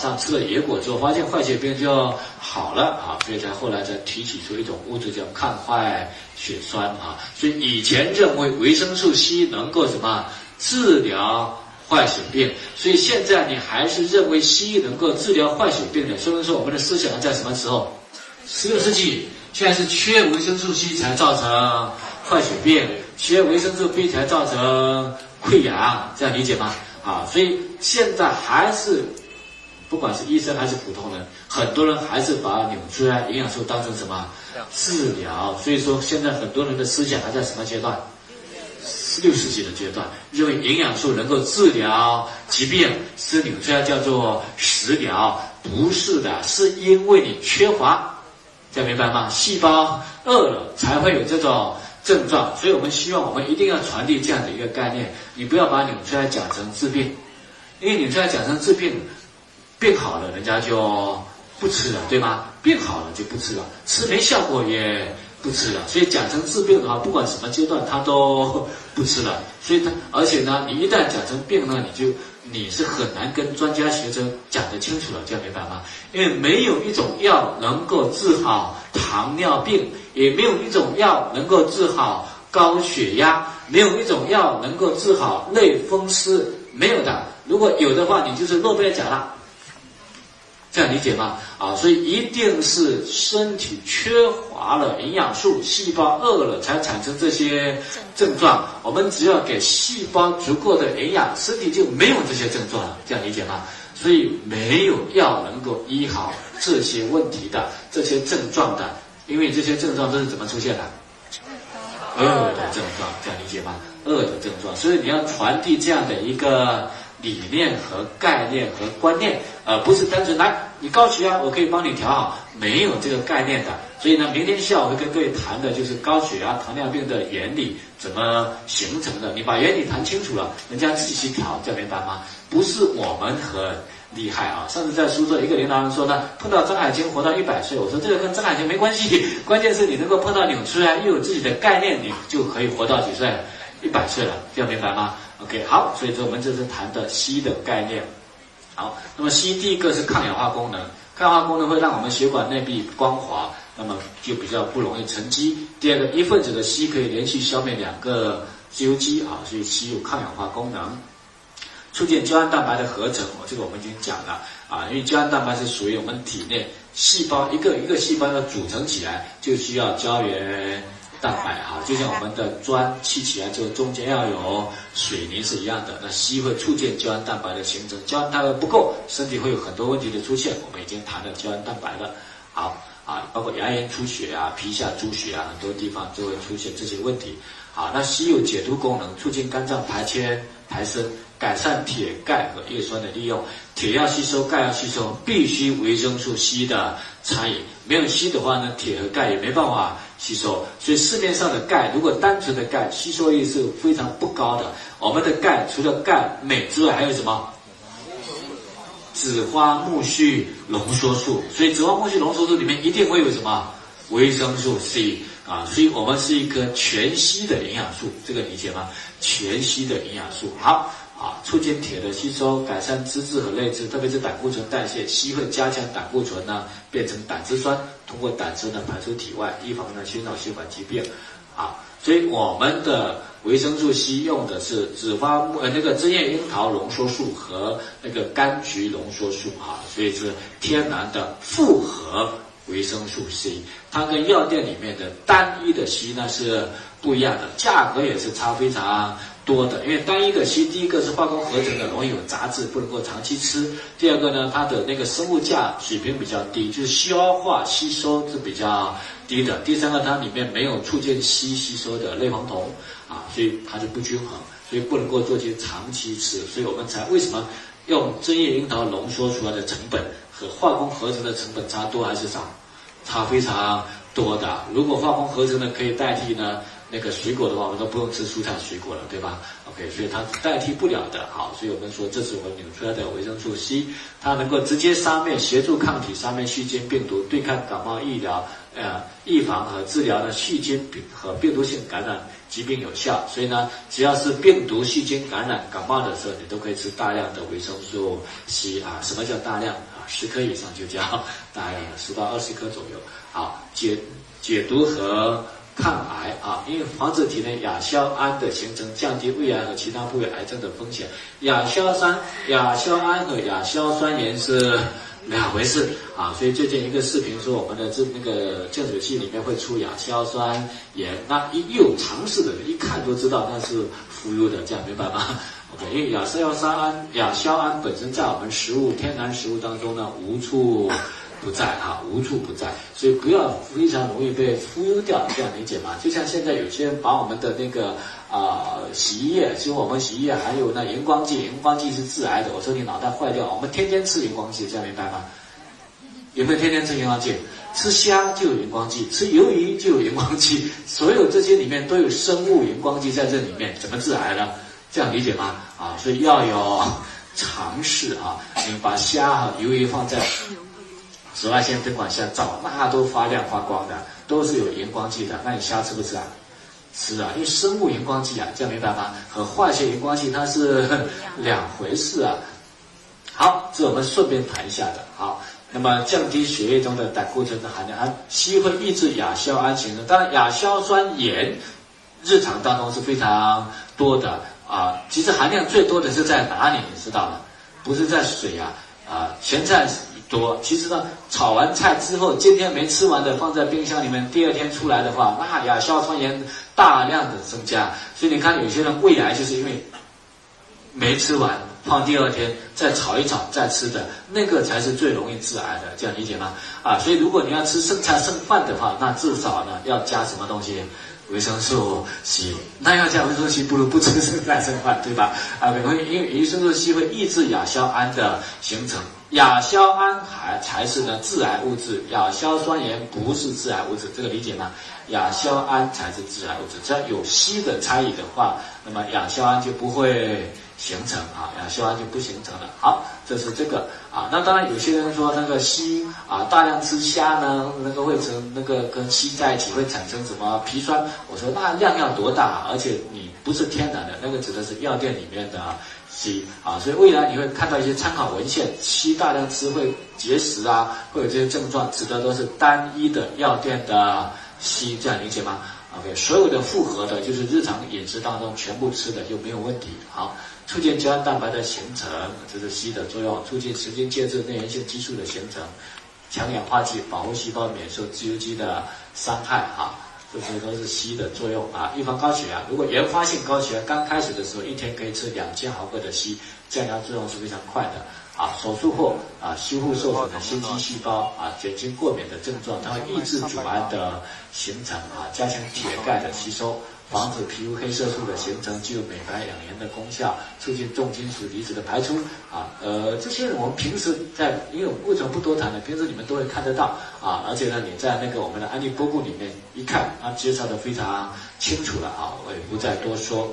上吃了野果之后，发现坏血病就好了啊，所以才后来才提取出一种物质叫抗坏血酸啊。所以以前认为维生素 C 能够什么治疗坏血病，所以现在你还是认为西医能够治疗坏血病的。说明说我们的思想在什么时候？十六世纪，现在是缺维生素 C 才造成坏血病，缺维生素 B 才造成溃疡，这样理解吗？啊，所以现在还是。不管是医生还是普通人，很多人还是把纽崔莱营养素当成什么治疗？所以说，现在很多人的思想还在什么阶段？十六世纪的阶段，认为营养素能够治疗疾病，吃纽崔莱叫做食疗，不是的，是因为你缺乏，这样明白吗？细胞饿了才会有这种症状，所以我们希望我们一定要传递这样的一个概念，你不要把纽崔莱讲成治病，因为纽崔莱讲成治病。病好了，人家就不吃了，对吗？病好了就不吃了，吃没效果也不吃了。所以讲成治病的话，不管什么阶段他都不吃了。所以他，而且呢，你一旦讲成病呢，你就你是很难跟专家学者讲得清楚了，这样明白吗？因为没有一种药能够治好糖尿病，也没有一种药能够治好高血压，没有一种药能够治好类风湿，没有的。如果有的话，你就是诺贝尔奖了。这样理解吗？啊，所以一定是身体缺乏了营养素，细胞饿了才产生这些症状。我们只要给细胞足够的营养，身体就没有这些症状了。这样理解吗？所以没有药能够医好这些问题的这些症状的，因为这些症状都是怎么出现的？饿的症状，这样理解吗？饿的症状，所以你要传递这样的一个。理念和概念和观念，呃，不是单纯来你高血压，我可以帮你调好，没有这个概念的。所以呢，明天下午会跟各位谈的就是高血压、糖尿病的原理怎么形成的。你把原理谈清楚了，人家自己去调，这样明白吗？不是我们很厉害啊。上次在苏州，一个领导人说呢，碰到张海清活到一百岁，我说这个跟张海清没关系，关键是你能够碰到纽崔莱，又有自己的概念，你就可以活到几岁？一百岁了，这样明白吗？OK，好，所以说我们这是谈的硒的概念。好，那么硒第一个是抗氧化功能，抗氧化功能会让我们血管内壁光滑，那么就比较不容易沉积。第二个，一分子的硒可以连续消灭两个自由基啊，所以硒有抗氧化功能，促进胶原蛋白的合成。这个我们已经讲了啊，因为胶原蛋白是属于我们体内细胞一个一个细胞要组成起来，就需要胶原。蛋白哈，就像我们的砖砌起来之后，中间要有水泥是一样的。那硒会促进胶原蛋白的形成，胶原蛋白不够，身体会有很多问题的出现。我们已经谈了胶原蛋白了，好啊，包括牙龈出血啊、皮下出血啊，很多地方就会出现这些问题。好，那硒有解毒功能，促进肝脏排铅排生，改善铁、钙和叶酸的利用。铁要吸收，钙要吸收，必须维生素 C 的参与。没有硒的话呢，铁和钙也没办法。吸收，所以市面上的钙，如果单纯的钙，吸收率是非常不高的。我们的钙除了钙、镁之外，还有什么？紫花苜蓿浓缩素。所以紫花苜蓿浓缩素里面一定会有什么？维生素 C 啊。所以我们是一颗全息的营养素，这个理解吗？全息的营养素，好。啊，促进铁的吸收，改善脂质和类脂，特别是胆固醇代谢。硒会加强胆固醇呢，变成胆汁酸，通过胆汁呢排出体外，预防呢心脑血管疾病。啊，所以我们的维生素 C 用的是紫花木呃那个针叶樱桃浓缩素和那个柑橘浓缩素哈，所以是天然的复合维生素 C。它跟药店里面的单一的 C 呢是不一样的，价格也是差非常。多的，因为单一的硒，第一个是化工合成的，容易有杂质，不能够长期吃；第二个呢，它的那个生物价水平比较低，就是消化吸收是比较低的；第三个，它里面没有促进硒吸收的类黄酮啊，所以它就不均衡，所以不能够做些长期吃。所以我们才为什么用针叶樱桃浓缩出来的成本和化工合成的成本差多还是少？差非常多的。如果化工合成的可以代替呢？那个水果的话，我们都不用吃蔬菜水果了，对吧？OK，所以它代替不了的。好，所以我们说这是我们纽崔莱的维生素 C，它能够直接杀灭、协助抗体、杀灭细菌、病毒、对抗感冒、疫疗、呃预防和治疗的细菌病和病毒性感染疾病有效。所以呢，只要是病毒细菌感染感冒的时候，你都可以吃大量的维生素 C 啊。什么叫大量啊？十颗以上就叫 大量，十到二十颗左右。好，解解毒和。抗癌啊，因为防止体内亚硝胺的形成，降低胃癌和其他部位癌症的风险。亚硝酸、亚硝胺和亚硝酸盐是两回事啊，所以最近一个视频说我们的这那个净水器里面会出亚硝酸盐，那一有尝试的人一看都知道那是忽悠的，这样明白吗？OK，因为亚硝酸胺、亚硝胺本身在我们食物、天然食物当中呢无处。不在哈，无处不在，所以不要非常容易被忽悠掉，这样理解吗？就像现在有些人把我们的那个啊洗衣液，其实我们洗衣液还有那荧光剂，荧光剂是致癌的。我说你脑袋坏掉，我们天天吃荧光剂，这样明白吗？有没有天天吃荧光剂？吃虾就有荧光剂，吃鱿鱼就有荧光剂，所有这些里面都有生物荧光剂在这里面，怎么致癌呢？这样理解吗？啊，所以要有尝试啊，你把虾和鱿鱼放在。紫外线灯管下照，那都发亮发光的，都是有荧光剂的。那你虾吃不吃啊？吃啊，因为生物荧光剂啊，这样明白吗？和化学荧光剂它是两回事啊。好，这我们顺便谈一下的。好，那么降低血液中的胆固醇的含量，它硒会抑制亚硝胺形成。当然，亚硝酸盐日常当中是非常多的啊。其实含量最多的是在哪里？你知道吗？不是在水啊啊，咸菜。多，其实呢，炒完菜之后，今天没吃完的放在冰箱里面，第二天出来的话，那亚硝酸盐大量的增加。所以你看，有些人胃癌就是因为没吃完，放第二天再炒一炒再吃的，那个才是最容易致癌的，这样理解吗？啊，所以如果你要吃剩菜剩饭的话，那至少呢要加什么东西？维生素 C。那要加维生素 C，不如不吃剩菜剩饭，对吧？啊，因为因为维生素 C 会抑制亚硝胺的形成。亚硝胺还才是呢致癌物质，亚硝酸盐不是致癌物质，这个理解吗？亚硝胺才是致癌物质，只要有硒的参与的话，那么亚硝胺就不会形成啊，亚硝胺就不形成了。好，这是这个啊。那当然有些人说那个硒啊，大量吃虾呢，那个会成那个跟硒在一起会产生什么皮酸？我说那量要多大？而且你不是天然的，那个指的是药店里面的。硒啊，所以未来你会看到一些参考文献，硒大量吃会结石啊，会有这些症状，指的都是单一的药店的硒，这样理解吗？OK，所有的复合的，就是日常饮食当中全部吃的就没有问题。好，促进胶原蛋白的形成，这是硒的作用；促进神经介质内源性激素的形成，强氧化剂保护细胞免受自由基的伤害。哈。这些都是硒的作用啊，预防高血压。如果原发性高血压刚开始的时候，一天可以吃两千毫克的硒，降压作用是非常快的啊。手术后啊，修复受损的心肌细胞啊，减轻过敏的症状，它会抑制组胺的形成啊，加强铁钙的吸收。防止皮肤黑色素的形成，具有美白养颜的功效，促进重金属离子的排出啊。呃，这些我们平时在，因为为什么不多谈呢？平时你们都会看得到啊。而且呢，你在那个我们的安利播布里面一看，啊，介绍的非常清楚了啊，我也不再多说。